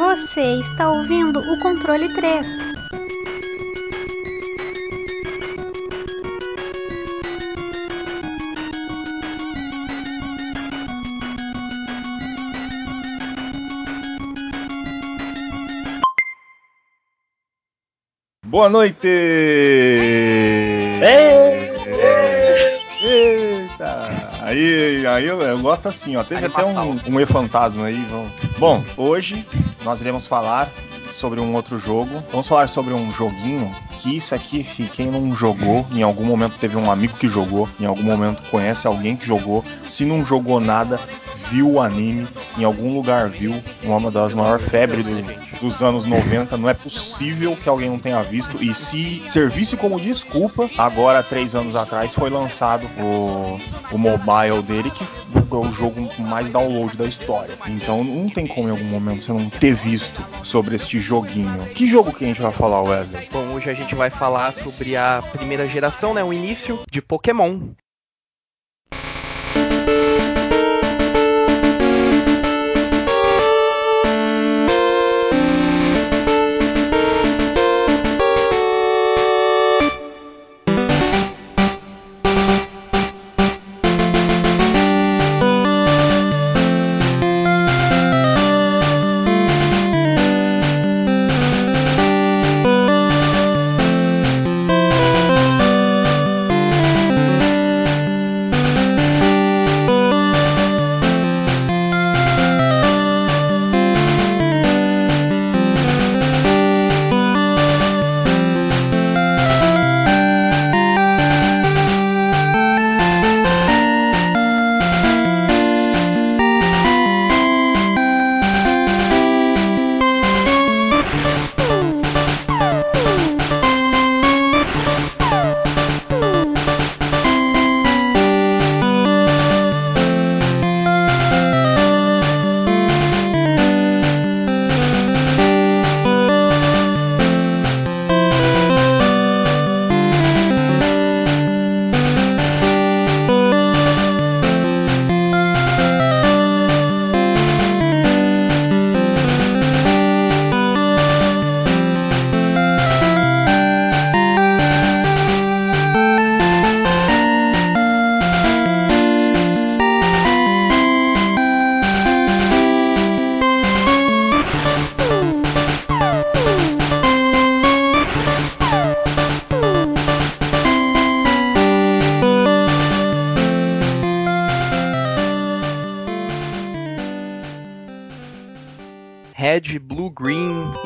Você está ouvindo o controle 3. Boa noite! Eita! Aí, aí eu, eu gosto assim, ó. Teve até um, um E-fantasma aí. Vamos. Bom, hoje nós iremos falar sobre um outro jogo. Vamos falar sobre um joguinho que isso aqui, fi, quem não jogou, em algum momento teve um amigo que jogou, em algum momento conhece alguém que jogou. Se não jogou nada, viu o anime, em algum lugar viu, uma das maiores febres do, dos anos 90. Não é possível que alguém não tenha visto. E se servisse como desculpa, agora, três anos atrás, foi lançado o, o mobile dele, que é o jogo mais download da história. Então não tem como em algum momento você não ter visto sobre este joguinho. Que jogo que a gente vai falar, Wesley? Bom, hoje a gente vai falar sobre a primeira geração, né, o início de Pokémon.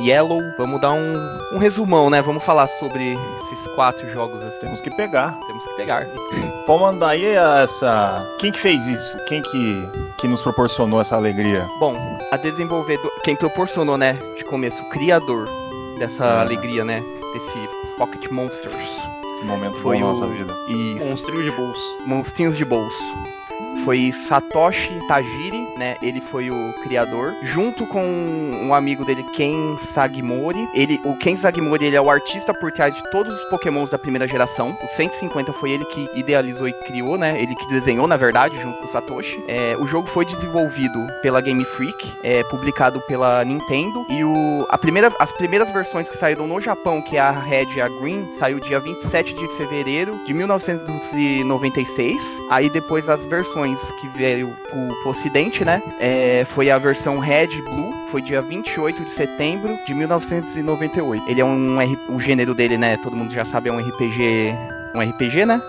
Yellow. Vamos dar um, um resumão, né? Vamos falar sobre esses quatro jogos. assim. Temos que pegar. Temos que pegar. Pode mandar aí essa. Quem que fez isso? Quem que, que nos proporcionou essa alegria? Bom, a desenvolvedor, quem proporcionou, né, de começo, o criador dessa Ah. alegria, né, desse Pocket Monsters. Esse momento Foi na o- nossa vida. E Monstrinho de bolso. monstrinhos de bolso. Foi Satoshi Tajiri, né? Ele foi o criador, junto com um amigo dele, Ken Sagimori. Ele, o Ken Sagimori ele é o artista por trás de todos os Pokémons da primeira geração. O 150 foi ele que idealizou e criou, né? Ele que desenhou, na verdade, junto com o Satoshi. É, o jogo foi desenvolvido pela Game Freak, é, publicado pela Nintendo. E o, a primeira, as primeiras versões que saíram no Japão, que é a Red e a Green, saiu dia 27 de fevereiro de 1996. Aí depois as versões que veio pro, pro ocidente, né? é, foi a versão Red Blue, foi dia 28 de setembro de 1998. Ele é um R- o gênero dele, né? Todo mundo já sabe, é um RPG, um RPG, né?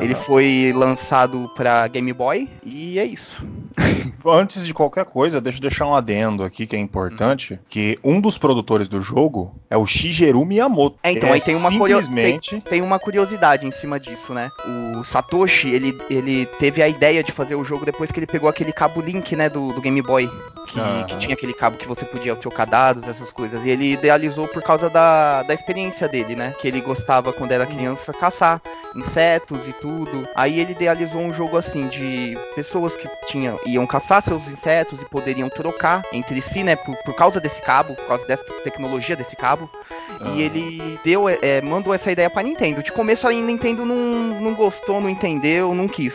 Ele foi lançado pra Game Boy e é isso. Antes de qualquer coisa, deixa eu deixar um adendo aqui que é importante, que um dos produtores do jogo é o Shigeru Miyamoto. É, então Ele aí tem uma curio- simplesmente Tem uma curiosidade em cima disso, né? O Satoshi, ele, ele teve a ideia de fazer o jogo depois que ele pegou aquele cabo Link, né, do, do Game Boy. Que, que tinha aquele cabo que você podia trocar dados, essas coisas. E ele idealizou por causa da, da experiência dele, né? Que ele gostava, quando era criança, caçar insetos e tudo. Aí ele idealizou um jogo assim, de pessoas que tinham, iam caçar seus insetos e poderiam trocar entre si, né? Por, por causa desse cabo, por causa dessa tecnologia desse cabo. Ah. E ele deu, é, mandou essa ideia pra Nintendo. De começo a Nintendo não, não gostou, não entendeu, não quis.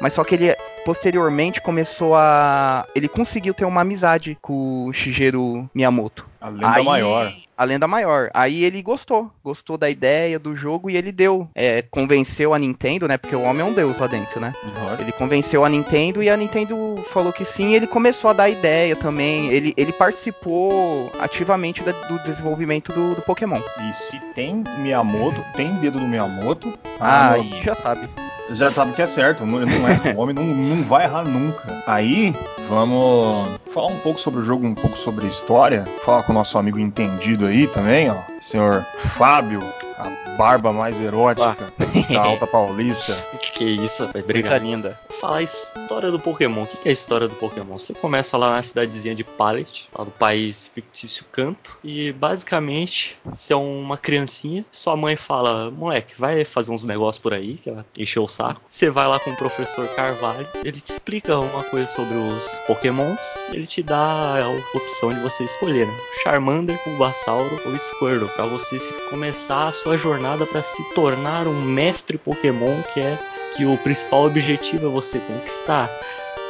Mas só que ele posteriormente começou a. Ele conseguiu ter uma amizade com o Shigeru Miyamoto. A lenda Aí, maior a lenda maior. Aí ele gostou, gostou da ideia do jogo e ele deu, é, convenceu a Nintendo, né? Porque o homem é um deus lá dentro, né? Uhum. Ele convenceu a Nintendo e a Nintendo falou que sim. E ele começou a dar ideia também. Ele, ele participou ativamente da, do desenvolvimento do, do, Pokémon. E se tem Miyamoto, tem dedo do Miyamoto. Ah, aí já sabe já sabe que é certo, não, não é. O homem não, não vai errar nunca. Aí, vamos falar um pouco sobre o jogo, um pouco sobre a história. Falar com o nosso amigo entendido aí também, ó. Senhor Fábio, a barba mais erótica ah. da Alta Paulista. que, que é isso, rapaz? Obrigado. Falar a história do Pokémon. O que é a história do Pokémon? Você começa lá na cidadezinha de Pallet, lá do país fictício Canto, e basicamente você é uma criancinha, sua mãe fala: moleque, vai fazer uns negócios por aí, que ela encheu o saco. Você vai lá com o professor Carvalho, ele te explica uma coisa sobre os Pokémons, ele te dá a opção de você escolher, né? Charmander, Bulbasauro ou Squirtle, para você começar a sua jornada para se tornar um mestre Pokémon que é que o principal objetivo é você conquistar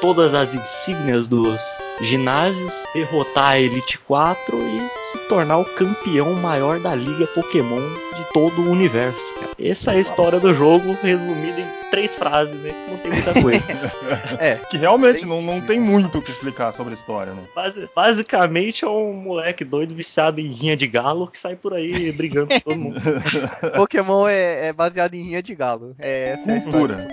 todas as insígnias dos ginásios, derrotar a Elite 4 e se tornar o campeão maior da liga Pokémon de todo o universo. Essa é a história do jogo, resumida em três frases, né? Não tem muita coisa. é, que realmente não, não tem muito o que explicar sobre a história, né? Basi basicamente é um moleque doido viciado em rinha de galo que sai por aí brigando com todo mundo. Pokémon é, é, baseado em rinha de galo. É, Cultura.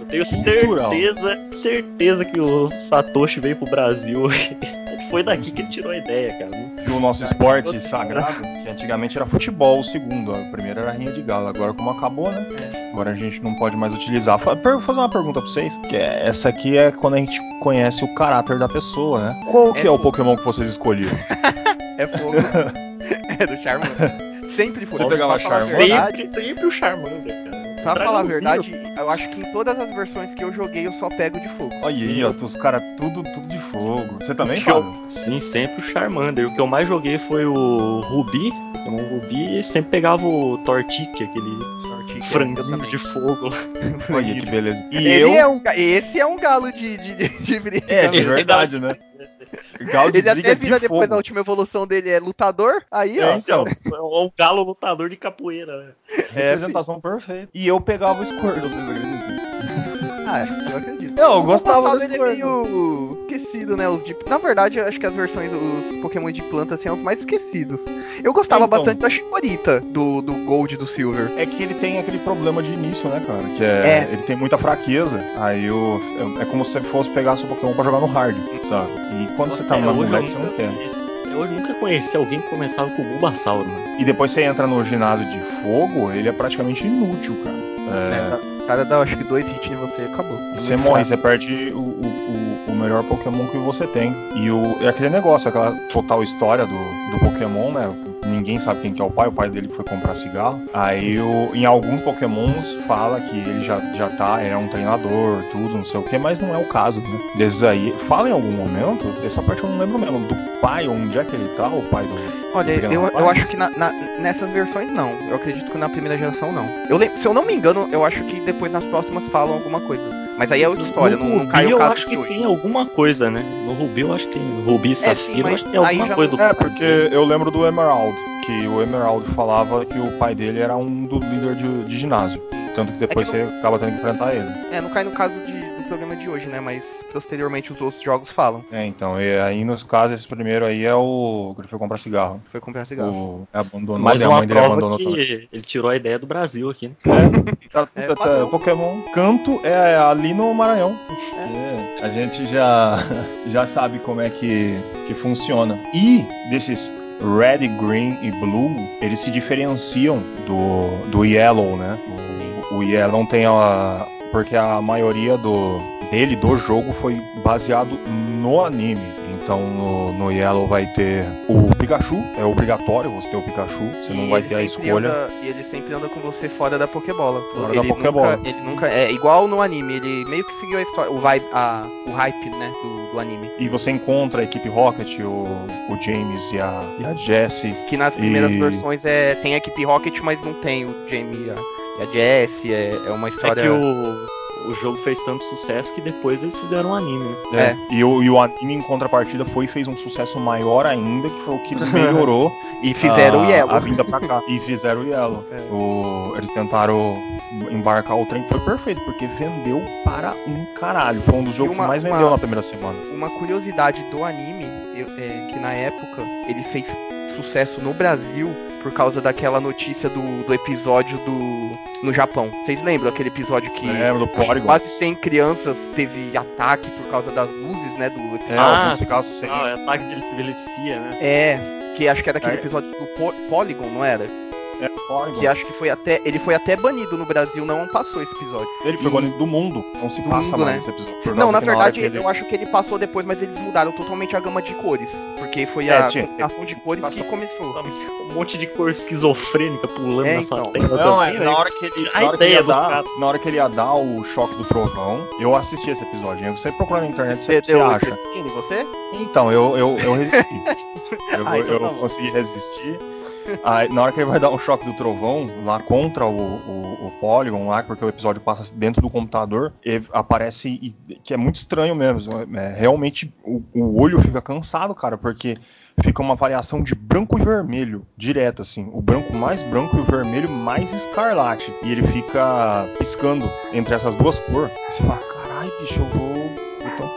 Eu tenho certeza, certeza que o Satoshi veio pro Brasil. Foi daqui que ele tirou a ideia, cara. E o nosso esporte sagrado, que antigamente era futebol, o segundo. O primeiro era rinha de galo. Agora, como acabou, né? É. Agora a gente não pode mais utilizar. Vou fazer uma pergunta pra vocês. Que é, essa aqui é quando a gente conhece o caráter da pessoa, né? Qual é que é, o Pokémon que vocês escolheram? é fogo. é do Charmander. Sempre foi. Você pegava Charmander? Sempre, sempre o Charmander, cara. Pra falar a verdade, eu acho que em todas as versões que eu joguei eu só pego de fogo. Olha aí, ó, os caras tudo, tudo de fogo. Você também, Fábio? Sim, sempre o Charmander. O que eu mais joguei foi o Ruby, o Ruby, e sempre pegava o Tortic, aquele franguinho de fogo. Olha que beleza. E Ele eu... é um, esse é um galo de, de, de, de. É, de verdade, né? Galo de Ele até vira de depois fogo. da última evolução dele é lutador, aí é, ó. Então, é um galo lutador de capoeira, né? É, Representação perfeita. E eu pegava o Squirtle, vocês acreditam? Ah, eu acredito. Eu, eu gostava do Squirtle. Ele é meio esquecido, né? Os de... Na verdade, eu acho que as versões dos Pokémon de planta assim, são os mais esquecidos. Eu gostava então, bastante da Chikorita, do, do Gold e do Silver. É que ele tem aquele problema de início, né, cara? Que é, é. ele tem muita fraqueza. Aí o, é, é como se você fosse pegar seu Pokémon pra jogar no hard, sabe? E quando você tá no moleque, você não quer. Eu nunca conheci alguém que começava com o Bulbasauro, mano. E depois você entra no ginásio de fogo, ele é praticamente inútil, cara. É... é tá, cara dá acho que dois hits em você e acabou. É você morre, você perde o, o, o, melhor Pokémon que você tem. E o, é aquele negócio, aquela total história do, do Pokémon, né? Ninguém sabe quem que é o pai, o pai dele foi comprar cigarro. Aí o, em alguns pokémons fala que ele já, já tá, é um treinador, tudo, não sei o que, mas não é o caso, né? Desses aí, fala em algum momento, essa parte eu não lembro mesmo, do pai, onde é que ele tá, o pai do. Olha, eu, eu acho que na, na, nessas versões não. Eu acredito que na primeira geração não. Eu, se eu não me engano, eu acho que depois nas próximas falam alguma coisa. Mas aí é outra história, no não, não caiu o caso eu acho que hoje. tem alguma coisa, né? No Rubi eu acho que tem. No Rubi e Safira é, eu acho que tem alguma coisa do É, porque eu lembro do Emerald, que o Emerald falava que o pai dele era um do líder de, de ginásio. Tanto que depois é que você acaba tendo que enfrentar ele. É, não cai no caso de, do programa de hoje, né? Mas posteriormente os outros jogos falam. É, então, e aí nos casos, esse primeiro aí é o que foi comprar cigarro. Foi comprar cigarro. O... Abandonou, Mais uma a mãe prova abandonou que também. ele tirou a ideia do Brasil aqui, né? É, tá, é, tá, tá, Pokémon Canto é ali no Maranhão. É. É, a gente já, já sabe como é que, que funciona. E desses Red, Green e Blue, eles se diferenciam do, do Yellow, né? O, o Yellow tem a. Porque a maioria do, dele, do jogo, foi baseado no anime. Então no, no Yellow vai ter o Pikachu, é obrigatório você ter o Pikachu, você e não vai ter a escolha. Anda, e ele sempre anda com você fora da Pokébola. Fora ele da Pokébola. Nunca, ele nunca. É igual no anime, ele meio que seguiu a história, o, vibe, a, o hype, né, do, do, anime. E você encontra a equipe Rocket, o, o James e a, e a Jessie. Que nas primeiras e... versões é, tem a equipe Rocket, mas não tem o Jamie e a, e a Jessie, é, é uma história. É que o o jogo fez tanto sucesso que depois eles fizeram um anime, né? É. E, o, e o anime em contrapartida foi e fez um sucesso maior ainda, que foi o que melhorou. e fizeram a, o Yellow. A vinda pra cá. E fizeram o Yellow. É. O, eles tentaram embarcar o trem, foi perfeito, porque vendeu para um caralho. Foi um dos jogos uma, que mais vendeu na primeira semana. Uma curiosidade do anime, eu, é, que na época ele fez sucesso no Brasil por causa daquela notícia do, do episódio do no Japão. Vocês lembram aquele episódio que Lembro, do quase 100 crianças teve ataque por causa das luzes, né, do episódio. Ah. Ah, é ataque de epilepsia, né? É, que acho que era aquele é. episódio do Polygon, não era? É, Polygon. Que acho que foi até. Ele foi até banido no Brasil, não passou esse episódio. Ele foi e... banido do mundo. Não se passa mundo, mais né? esse episódio. Não, na verdade, na ele... eu acho que ele passou depois, mas eles mudaram totalmente a gama de cores. Porque foi é, a tinha, combinação de cores passou... que começou. Um monte de cor esquizofrênica pulando é, na sua então. tela. Não, também, é, né? na hora que ele. Na hora que, ele ia dar, na hora que ele ia dar o choque do trovão, eu assisti esse episódio. Você procura na internet, você, você acha. você? Então, eu, eu, eu resisti. eu, ah, então eu tá consegui resistir. Aí, na hora que ele vai dar um choque do trovão, lá contra o, o, o Polygon, lá, porque o episódio passa dentro do computador, aparece que é muito estranho mesmo. É, realmente o, o olho fica cansado, cara, porque fica uma variação de branco e vermelho, direto assim. O branco mais branco e o vermelho mais escarlate. E ele fica piscando entre essas duas cores. Você fala, carai, bicho, eu vou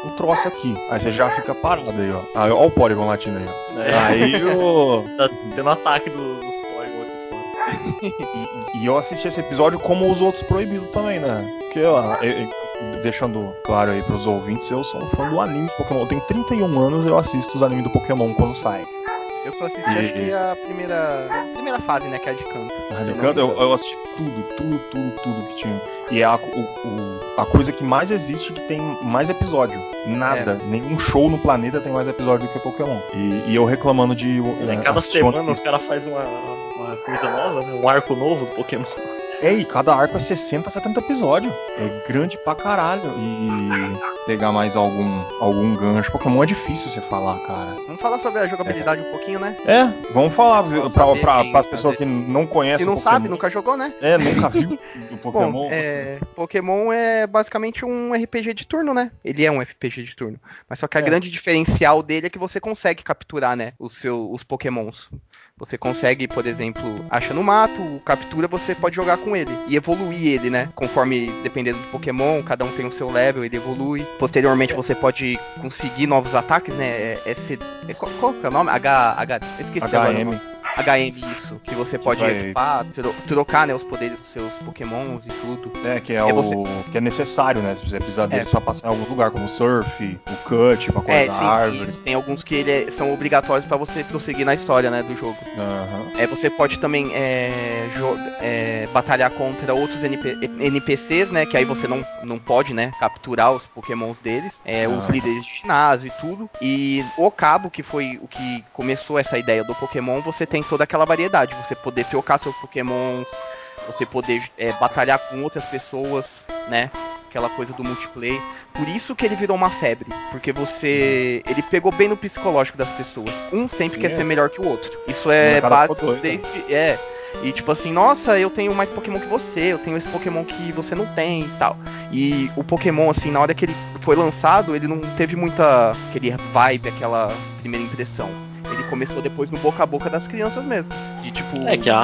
um troço aqui. Aí você já fica parado aí, ó. Aí, ó o Polygon latindo aí, ó. É. Aí o. tá tendo ataque do, dos Polygon aqui fora. e, e, eu assisti esse episódio como os outros proibidos também, né? Porque, ó, eu, eu, deixando claro aí pros ouvintes, eu sou um fã do anime Pokémon. Eu tenho 31 anos e eu assisto os animes do Pokémon quando saem. Eu só assisti e... acho que a primeira, a primeira fase, né? Que é a de canto. A de canto, eu, eu, assisti tudo, tudo, tudo, tudo que tinha. E é a, o, o, a coisa que mais existe que tem mais episódio. Nada. É. Nenhum show no planeta tem mais episódio do que Pokémon. E, e eu reclamando de. É, cada semana os caras fazem uma, uma coisa nova, né? Um arco novo do Pokémon. É, e cada arco é 60, 70 episódios. É grande pra caralho. E pegar mais algum, algum gancho. Pokémon é difícil você falar, cara. Vamos falar sobre a jogabilidade é. um pouquinho, né? É, vamos falar vamos pra, pra, pra, as pessoas que não conhecem. Que não Pokémon. sabe, nunca jogou, né? É, nunca viu o Pokémon. Bom, é, Pokémon é basicamente um RPG de turno, né? Ele é um RPG de turno. Mas só que a é. grande diferencial dele é que você consegue capturar, né? Os, seus, os Pokémons. Você consegue, por exemplo, acha no mato, captura, você pode jogar com ele e evoluir ele, né? Conforme, dependendo do Pokémon, cada um tem o seu level, ele evolui. Posteriormente, você pode conseguir novos ataques, né? É, é, é, qual, qual é o nome? H, H, esqueci HM. HM, isso. Que você pode vai... equipar, tro trocar né, os poderes dos seus pokémons e tudo. É, que é, o você... que é necessário, né? Se você precisar deles é. pra passar em alguns lugares, como o surf, o cut, pra cortar é, sim, árvore. Isso. Tem alguns que ele é, são obrigatórios para você prosseguir na história, né, do jogo. Uhum. É, você pode também é, é, batalhar contra outros NP NPCs, né? Que aí você não, não pode, né, capturar os pokémons deles. É, uhum. Os líderes de ginásio e tudo. E o Cabo, que foi o que começou essa ideia do Pokémon, você tem toda aquela variedade. Você poder trocar seus pokémons, você poder é, batalhar com outras pessoas, né? Aquela coisa do multiplayer. Por isso que ele virou uma febre. Porque você. Ele pegou bem no psicológico das pessoas. Um sempre Sim, quer é. ser melhor que o outro. Isso é básico desde. É. E tipo assim, nossa, eu tenho mais Pokémon que você, eu tenho esse Pokémon que você não tem e tal. E o Pokémon, assim, na hora que ele foi lançado, ele não teve muita aquele vibe, aquela primeira impressão ele começou depois no boca a boca das crianças mesmo. Tipo... É que a,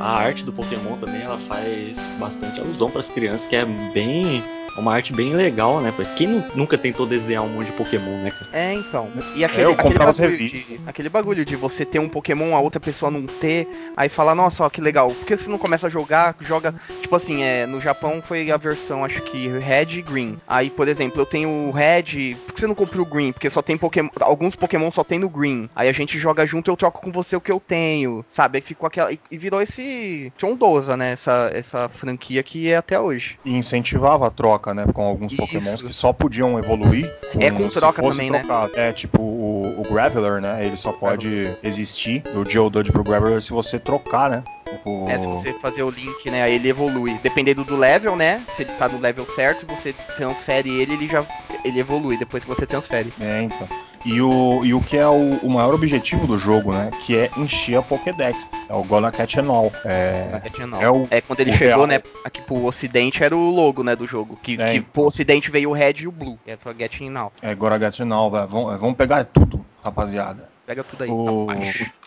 a arte do Pokémon também ela faz bastante alusão para as crianças, que é bem uma arte bem legal, né? Porque quem nunca tentou desenhar um monte de Pokémon, né, cara? É, então. E aquele, é, aquele, bagulho de, aquele bagulho de você ter um Pokémon, a outra pessoa não ter, aí falar, nossa, ó, que legal. Por que você não começa a jogar? Joga. Tipo assim, é, no Japão foi a versão, acho que Red e Green. Aí, por exemplo, eu tenho o Red. Por que você não comprou o Green? Porque só tem Pokémon. Alguns Pokémon só tem no Green. Aí a gente joga junto eu troco com você o que eu tenho. Sabe? Aí ficou aquela. E virou esse. Trondosa, né? Essa, essa franquia que é até hoje. E incentivava a troca troca, né? Com alguns Isso. pokémons que só podiam evoluir. Com, é com troca também, né? trocado. né? É tipo o, o Graveler, né? Ele só pode existir, o Geodude pro Graveler, se você trocar, né? O... É, se você fazer o link, né? Aí ele evolui. Dependendo do level, né? Se ele tá no level certo, você transfere ele, ele já ele evolui depois que você transfere. É, então. E o, e o que é o, o maior objetivo do jogo, né? Que é encher a Pokédex. É o Gonna Catch and All. É, é, o, é quando ele chegou, real. né? Aqui pro ocidente era o logo, né, do jogo. Que, é, que pro ocidente veio o Red e o Blue. É pra Get Now. É, Gonna Get Now, vamos, vamos pegar tudo, rapaziada. Pega tudo aí. O...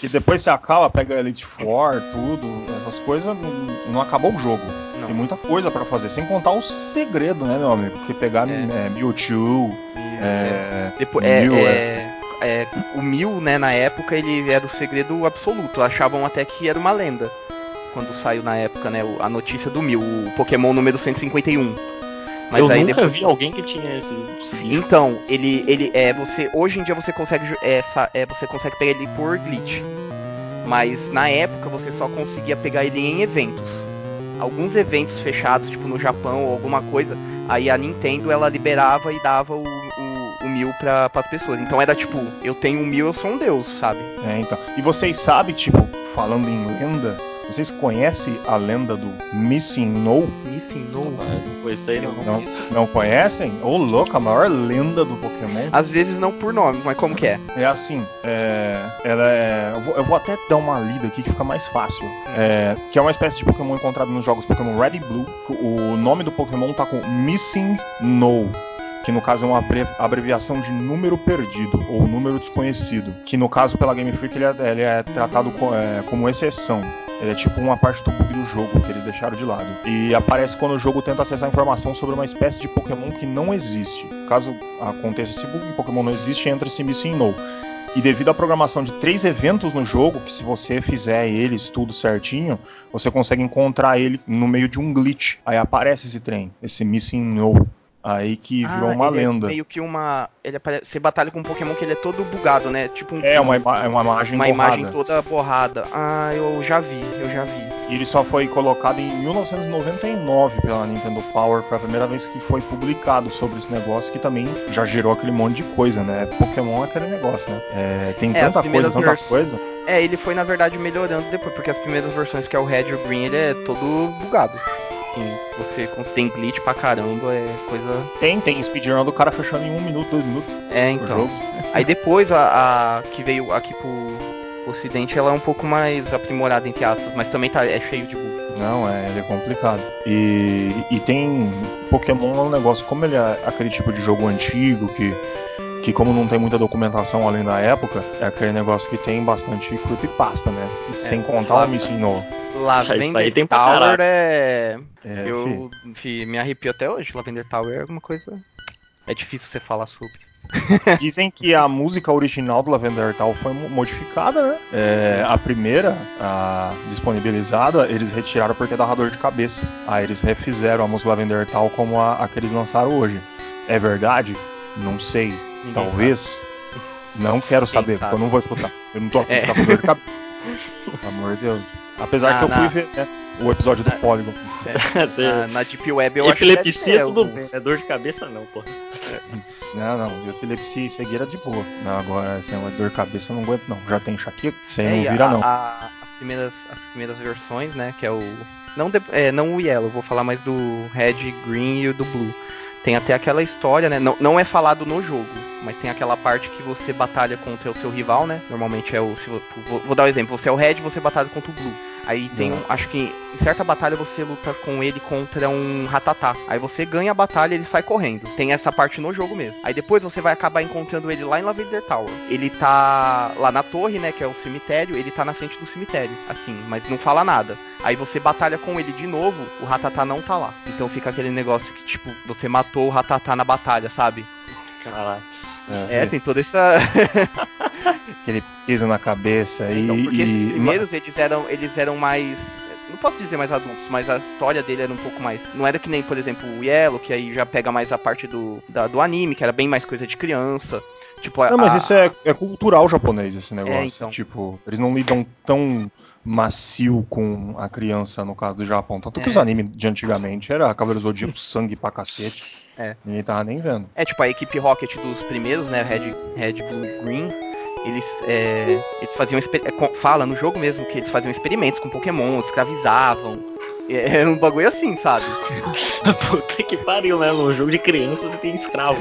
Que depois você acaba, pega Elite Four, tudo, essas coisas, não, não acabou o jogo. Não. Tem muita coisa para fazer, sem contar o segredo, né, meu amigo? Porque pegar é. É, Mewtwo, é, Depois, é, Mew, é, é, o Mew, né, na época, ele era o segredo absoluto. Achavam até que era uma lenda. Quando saiu na época, né, a notícia do Mew, o Pokémon número 151. Mas eu aí nunca depois... vi alguém que tinha esse. Então, ele, ele é você hoje em dia você consegue essa é, você consegue pegar ele por glitch, mas na época você só conseguia pegar ele em eventos. Alguns eventos fechados, tipo no Japão ou alguma coisa, aí a Nintendo ela liberava e dava o, o mil para as pessoas. Então era tipo, eu tenho um mil, eu sou um deus, sabe? É, então. E vocês sabem, tipo, falando em lenda, vocês conhecem a lenda do Missing No? Missing No? Não conheci, não. Não, não conhecem? Ô, oh, louco, a maior lenda do Pokémon. Às vezes não por nome, mas como que é? É assim, é, ela é. Eu vou, eu vou, até dar uma lida aqui que fica mais fácil. É, que é uma espécie de Pokémon encontrado nos jogos Pokémon Red e Blue. O nome do Pokémon tá com Missing No que no caso é uma abreviação de número perdido ou número desconhecido, que no caso pela Game Freak ele é, ele é tratado é, como exceção. Ele é tipo uma parte do bug do jogo que eles deixaram de lado. E aparece quando o jogo tenta acessar informação sobre uma espécie de Pokémon que não existe. Caso aconteça esse bug, Pokémon não existe, entra esse Missing No. E devido à programação de três eventos no jogo, que se você fizer eles tudo certinho, você consegue encontrar ele no meio de um glitch. Aí aparece esse trem, esse Missing No. Aí que ah, virou uma é lenda. É meio que uma. Ele aparece, você batalha com um Pokémon que ele é todo bugado, né? Tipo um. É, uma, ima é uma imagem Uma borrada. imagem toda borrada. Ah, eu já vi, eu já vi. E ele só foi colocado em 1999 pela Nintendo Power. Foi a primeira vez que foi publicado sobre esse negócio, que também já gerou aquele monte de coisa, né? Pokémon é aquele negócio, né? É, tem é, tanta coisa, tanta vers... coisa. É, ele foi na verdade melhorando depois, porque as primeiras versões, que é o Red e o Green, ele é todo bugado assim, você tem glitch pra caramba, é coisa. Tem, tem speedrun do cara fechando em um minuto, dois minutos. É, então. Aí depois a, a, que veio aqui pro ocidente, ela é um pouco mais aprimorada, entre aspas, mas também tá, é cheio de bug. Não, é, ele é complicado. E, e tem. Pokémon é um negócio, como ele é aquele tipo de jogo antigo que que como não tem muita documentação além da época, é aquele negócio que tem bastante creepypasta, né? É, Sem contar o Missing No. Lavender Isso aí tem Tower é... é... Eu fi, me arrepio até hoje. Lavender Tower é alguma coisa... É difícil você falar sobre. Dizem que a música original do Lavender Tower foi modificada, né? É, a primeira, a disponibilizada, eles retiraram porque dava dor de cabeça. Aí eles refizeram a música Lavender Tower como a, a que eles lançaram hoje. É verdade? Não sei. Ninguém Talvez. Sabe. Não quero saber, porque eu não vou escutar. Eu não tô aqui é. com dor de cabeça. Pelo amor de Deus. Apesar ah, que eu fui ver né, o episódio do Polygon. É, na, na, Deep Web eu Epilepsia tudo bem. É dor de cabeça não, porra. Não, não. Epilepsia e cegueira de boa. Não, agora, esse negócio de dor de cabeça eu não aguento não. Já tem enxaqueca, aí é, não vira a, não. A, as, primeiras, as primeiras versões, né, que é o... Não, de, é, não o Yellow, vou falar mais do Red, Green e do Blue tem até aquela história, né? Não, não é falado no jogo, mas tem aquela parte que você batalha contra o seu rival, né? Normalmente é o. Se, vou, vou, dar um exemplo, você é o Red você batalha contra o Blue. Aí tem um. Acho que em certa batalha você luta com ele contra um Ratatá. Aí você ganha a batalha e ele sai correndo. Tem essa parte no jogo mesmo. Aí depois você vai acabar encontrando ele lá em Lavender Tower. Ele tá lá na torre, né? Que é o cemitério. Ele tá na frente do cemitério. Assim, mas não fala nada. Aí você batalha com ele de novo, o Ratatá não tá lá. Então fica aquele negócio que, tipo, você matou o Ratatá na batalha, sabe? Caraca. É, é, tem toda essa. Aquele peso na cabeça é, então, e. Porque e... primeiros eles eram, eles eram mais. Não posso dizer mais adultos, mas a história dele era um pouco mais. Não era que nem, por exemplo, o Yellow, que aí já pega mais a parte do, da, do anime, que era bem mais coisa de criança. Tipo, não, a, mas isso é, é cultural japonês, esse é, negócio. É, então. Tipo, eles não lidam tão macio com a criança, no caso do Japão. Tanto que os é. animes de antigamente era Cavaleiro Zodíaco, sangue pra cacete. É. Ninguém tava nem vendo. É, tipo, a equipe Rocket dos primeiros, né? Red, Red Blue Green. Eles, é, eles faziam. É, fala no jogo mesmo que eles faziam experimentos com Pokémon, escravizavam. É, é um bagulho assim, sabe? Puta que pariu, né? Num jogo de criança você tem escravo.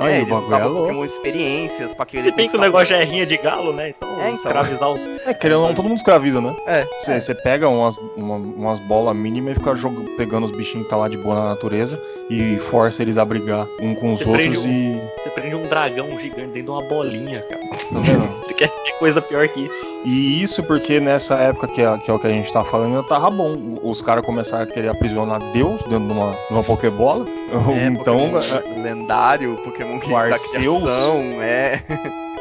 é, eles usavam Pokémon experiências pra querer. Se bem que o negócio já é rinha de galo, né? Então, é, então. escravizar os. É, querendo ou não, todo mundo escraviza, né? É. Você é. pega umas, uma, umas bolas mínimas e fica jogando, pegando os bichinhos que tá lá de boa na natureza e força eles a brigar um com os cê outros e. Você prende um dragão gigante dentro de uma bolinha, cara. Tá vendo? Você quer coisa pior que isso. E isso porque nessa época que é, que é o que a gente tá falando, ainda tava bom. Os caras começaram a querer aprisionar Deus dentro de uma, de uma Pokébola. É, então. Pokémon é, lendário, Pokémon que Arceus, é.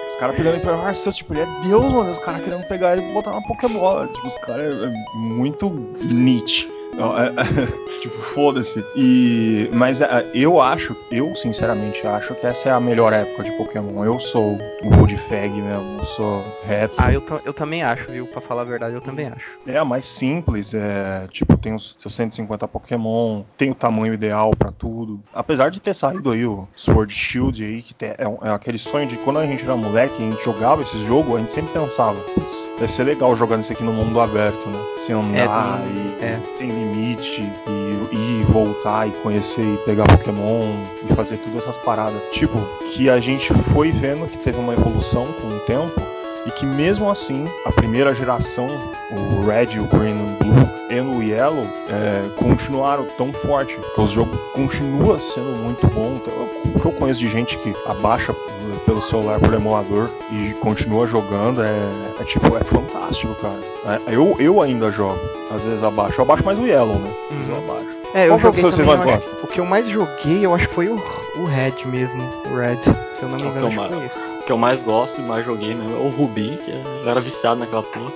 Os caras pegando ele pra Arceus, tipo, ele é Deus, mano. Os caras querendo pegar ele e botar na Pokébola. Tipo, os caras é, é muito Nietzsche. É, tipo, foda-se. E mas é, eu acho, eu sinceramente acho que essa é a melhor época de Pokémon. Eu sou o Old Fag mesmo, eu sou reto. Ah, eu, eu também acho, viu? Para falar a verdade, eu também acho. É a mais simples, é, tipo, tem os seus 150 Pokémon, tem o tamanho ideal para tudo. Apesar de ter saído aí o Sword Shield aí, que é, é, aquele sonho de quando a gente era moleque, a gente jogava esses jogos, a gente sempre pensava, putz, deve ser legal jogando isso aqui no mundo aberto, né? Se andar é, e é. sem limite e ir voltar e conhecer e pegar Pokémon e fazer todas essas paradas. Tipo, que a gente foi vendo que teve uma evolução com o tempo e que mesmo assim a primeira geração, o Red, o Green o Blue e o Yellow é, continuaram tão forte, que o jogo continua sendo muito bom. Então, o que eu conheço de gente que abaixa pelo celular por emulador e continua jogando é, é tipo é fantástico, cara. É, eu, eu ainda jogo, às vezes abaixo, eu abaixo mais o Yellow, né? Mas eu uhum. abaixo. É, Qual eu jogo que vocês mais gostam? O que eu mais joguei, eu acho que foi o, o Red mesmo, o Red. Se eu não me engano, acho que foi isso que eu mais gosto e mais joguei mesmo é o Ruby, que eu era viciado naquela porra.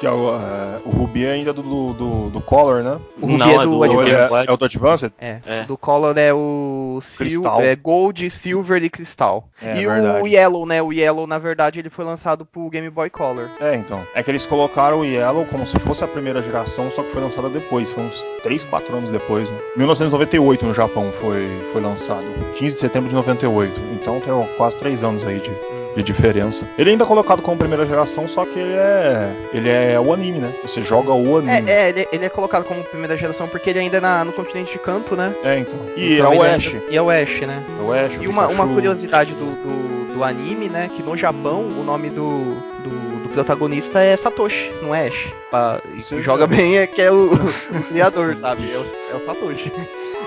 Que é o, é, o Ruby é ainda do, do, do Color, né? O Ruby Não, é, do, é, do é, é, o do Advanced? É. é. Do Color é o Cristal. é Gold, Silver e Cristal. É, e verdade. o Yellow, né? O Yellow, na verdade, ele foi lançado pro Game Boy Color. É, então. É que eles colocaram o Yellow como se fosse a primeira geração, só que foi lançada depois. Foi uns 3, 4 anos depois, né? 1998 no Japão foi, foi lançado. 15 de setembro de 98. Então tem quase 3 anos aí de, de diferença. Ele ainda é colocado como primeira geração, só que ele é. Ele é o anime, né? Você joga o anime. É, é ele, ele, é colocado como primeira geração porque ele ainda é na, no continente de canto, né? É, então. E então, é o Ash. Ainda, e é o Ash, né? É o Ash. E uma, uma curiosidade do, do, do, anime, né? Que no Japão o nome do, do, do protagonista é Satoshi, não é Ash. Pra, e joga bem é que é o, o criador, sabe? É o, é o Satoshi.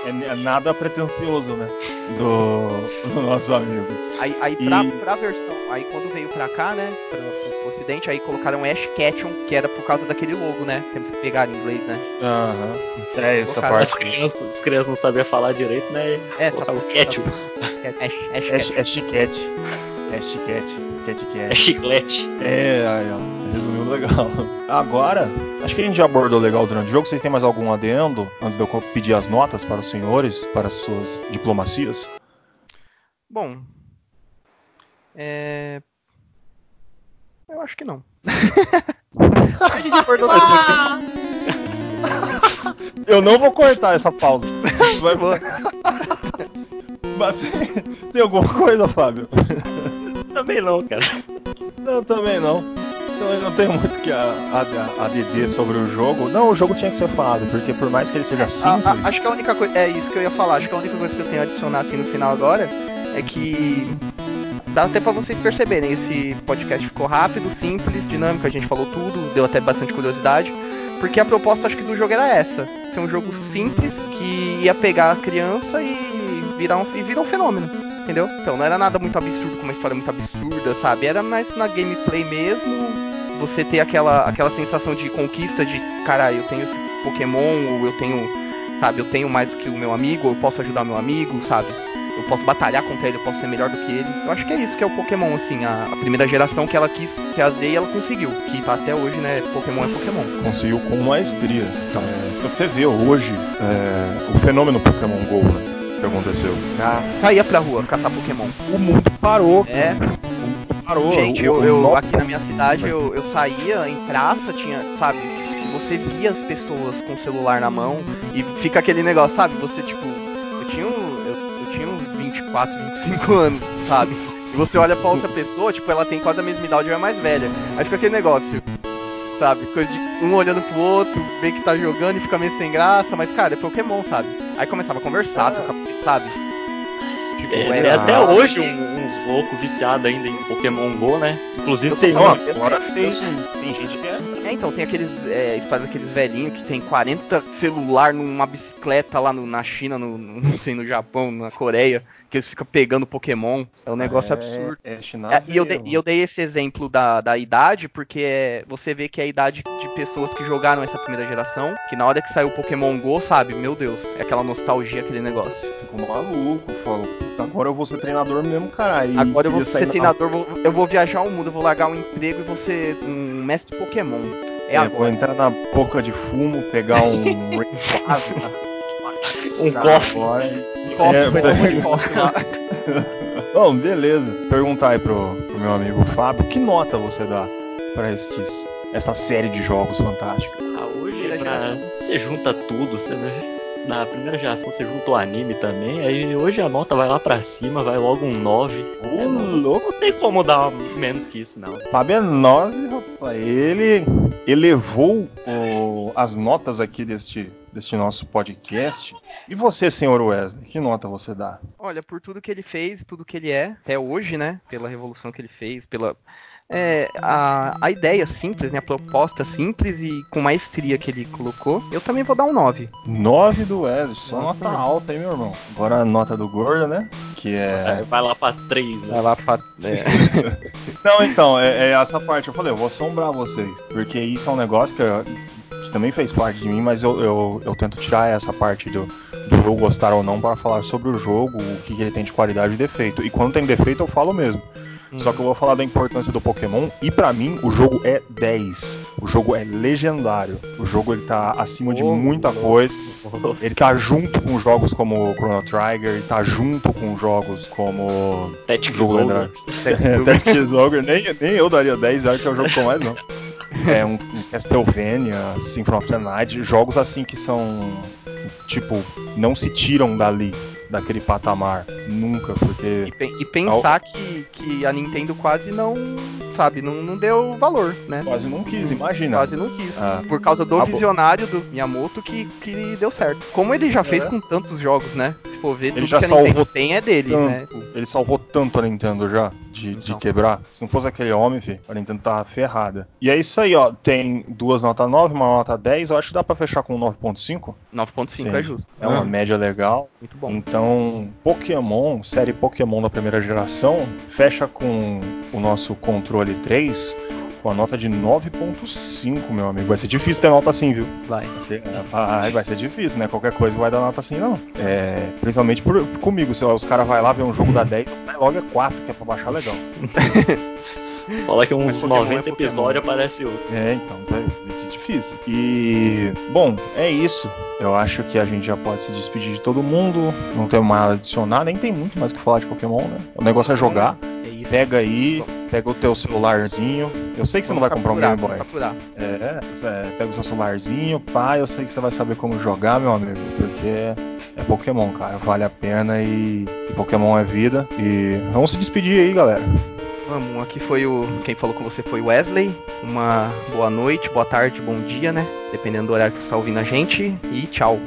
É, é, nada pretencioso, né? Do, do nosso amigo. Aí, aí pra, e... pra versão, aí quando veio pra cá, né? Pra, pro ocidente, aí colocaram Ash Ketchum, que era por causa daquele logo, né? Temos que pegar em inglês, né? Aham. Uhum. É, essa parte. As crianças, as crianças não sabiam falar direito, né? É, só o Ketchum. Ash, Ash, Ash, Ash Cat. Ash Cat. Cat Cat. É chiclete. É, aí, ó. Resumiu legal. Agora, acho que a gente já abordou legal durante o jogo. Vocês têm mais algum adendo antes de eu pedir as notas para os senhores, para as suas diplomacias? Bom, é... eu acho que não. a gente Eu não vou cortar essa pausa. Vai... tem alguma coisa, Fábio? Também não, cara. Não, também não. Então eu não tenho muito que ADD sobre o jogo. Não, o jogo tinha que ser falado, porque por mais que ele seja simples. A, a, acho que a única coisa. É isso que eu ia falar. Acho que a única coisa que eu tenho a adicionar assim no final agora é que. Dá até pra vocês perceberem, esse podcast ficou rápido, simples, dinâmico, a gente falou tudo, deu até bastante curiosidade. Porque a proposta acho que do jogo era essa. Ser um jogo simples que ia pegar a criança e virar um, e virar um fenômeno. Entendeu? Então não era nada muito absurdo, com uma história muito absurda, sabe? Era mais na gameplay mesmo, você ter aquela, aquela sensação de conquista de, cara, eu tenho esse Pokémon, ou eu tenho, sabe, eu tenho mais do que o meu amigo, ou eu posso ajudar meu amigo, sabe? Eu posso batalhar contra ele, eu posso ser melhor do que ele. Eu acho que é isso que é o Pokémon, assim, a, a primeira geração que ela quis trazer e ela conseguiu. Que tá até hoje, né? Pokémon é Pokémon. Conseguiu com maestria. Então, é, você vê hoje é, o fenômeno Pokémon GO, né? que aconteceu? Ah, saía pra rua caçar Pokémon. O mundo parou. É. O mundo parou. Gente, eu, eu aqui na minha cidade eu, eu saía em praça, tinha, sabe? Você via as pessoas com o celular na mão e fica aquele negócio, sabe? Você tipo, eu tinha, uns 24, 25 anos, sabe? E você olha pra outra pessoa, tipo, ela tem quase a mesma idade ou é mais velha. Aí fica aquele negócio. sabe? Coisa de um olhando pro outro, ver que tá jogando e fica meio sem graça, mas cara, é Pokémon, sabe? Aí começava a conversar, trocar, sabe? Tipo, é, é até hoje um, uns loucos viciados ainda em Pokémon GO, né? Inclusive tem um. Agora tem, tem gente que é. É, então, tem aqueles. É, histórias daqueles velhinhos que tem 40 celular numa bicicleta lá no, na China, no, no, não sei, no Japão, na Coreia que eles ficam pegando Pokémon. É um negócio é, absurdo. É, é, e, eu de, e eu dei esse exemplo da, da idade, porque é, você vê que é a idade de pessoas que jogaram essa primeira geração, que na hora que saiu o Pokémon GO, sabe, meu Deus, é aquela nostalgia, aquele negócio. Ficou maluco, falou, agora eu vou ser treinador mesmo, caralho. Agora eu vou ser treinador, vou, eu vou viajar o mundo, eu vou largar um emprego e vou ser um mestre Pokémon. É, é agora. vou entrar na boca de fumo, pegar um um cofre é, um copo lá. Bom, beleza. Perguntar aí pro, pro, meu amigo Fábio, que nota você dá para estes, esta série de jogos fantásticos? Ah, hoje pra... você junta tudo, você na primeira geração você junta o anime também, aí hoje a nota vai lá pra cima, vai logo um 9. Ô, é, louco! Não tem como dar menos que isso, não. Fábio é 9, rapaz. Ele elevou o, as notas aqui deste, deste nosso podcast e você, senhor Wesley, que nota você dá? Olha, por tudo que ele fez, tudo que ele é, até hoje, né? Pela revolução que ele fez, pela. É, a, a ideia simples, né, a proposta simples e com maestria que ele colocou, eu também vou dar um 9. 9 do Wesley, só nota alta, hein, meu irmão? Agora a nota do Gordo, né? Que é. é vai lá pra 3, né? Vai lá pra. É. Não, então, é, é, essa parte, eu falei, eu vou assombrar vocês. Porque isso é um negócio que, eu, que também fez parte de mim, mas eu, eu, eu tento tirar essa parte do do eu gostar ou não para falar sobre o jogo, o que, ele tem de qualidade e defeito. E quando tem defeito eu falo mesmo. Uhum. Só que eu vou falar da importância do Pokémon e para mim o jogo é 10. O jogo é legendário. O jogo ele tá acima oh, de muita oh, coisa. Oh. Ele tá junto com jogos como Chrono Trigger, ele tá junto com jogos como Tactics Ogre. Tactics Ogre, nem, nem eu daria 10, acho que é o jogo que eu mais não. É um, um Castlevania, Symphony of the Night, jogos assim que são tipo, não se tiram dali, daquele patamar. Nunca, porque. E, e pensar que, que a Nintendo quase não. Sabe, não, não deu valor, né? Quase não quis, imagina. Quase não quis. Ah. Por causa do ah, visionário do Miyamoto que, que deu certo. Como ele já fez é. com tantos jogos, né? Se for ver, ele tudo já que a salvou Nintendo tem é dele, tanto, né? Ele salvou tanto a Nintendo já de, de quebrar. Se não fosse aquele homem, filho, a Nintendo tá ferrada. E é isso aí, ó. Tem duas notas 9, uma nota 10. Eu acho que dá pra fechar com 9.5. 9.5 é justo. É uma média legal. Muito bom. Então, Pokémon, série Pokémon da primeira geração, fecha com o nosso controle 3 com a nota de 9.5, meu amigo. Vai ser difícil ter nota assim, viu? Vai. Vai ser, vai, vai ser difícil, né? Qualquer coisa vai dar nota assim, não. É, principalmente por, comigo. Se os caras vão lá ver um jogo da 10, vai logo é 4, que é pra baixar legal. Só daqui uns 90 é episódios aparece outro. É, então, vai, vai ser difícil. E, bom, é isso. Eu acho que a gente já pode se despedir de todo mundo. Não tem mais nada a adicionar, nem tem muito mais o que falar de Pokémon, né? O negócio é jogar. Pega aí, pega o teu celularzinho. Eu sei que você não vai comprar um Game Boy. É, é, pega o seu celularzinho, pá, eu sei que você vai saber como jogar, meu amigo, porque é Pokémon, cara, vale a pena e, e Pokémon é vida. E vamos se despedir aí, galera. Vamos, aqui foi o. Quem falou com você foi o Wesley. Uma boa noite, boa tarde, bom dia, né? Dependendo do horário que você está ouvindo a gente. E tchau.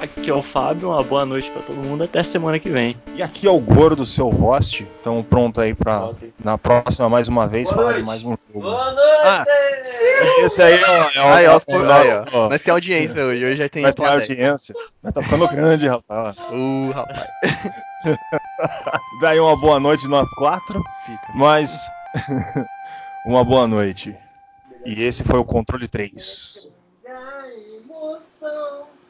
Aqui é o Fábio, uma boa noite para todo mundo, até semana que vem. E aqui é o Gordo, seu host. Estamos pronto aí para na próxima mais uma vez boa falar noite. de mais um jogo. Boa noite! Ah, esse aí é, é o. Aí, ó, aí, ó. Mas tem audiência hoje, hoje já tem. Mas tem audiência. Mas tá ficando grande, rapaz. Uh, rapaz. Daí uma boa noite nós quatro. Fica. Mas uma boa noite. E esse foi o controle 3.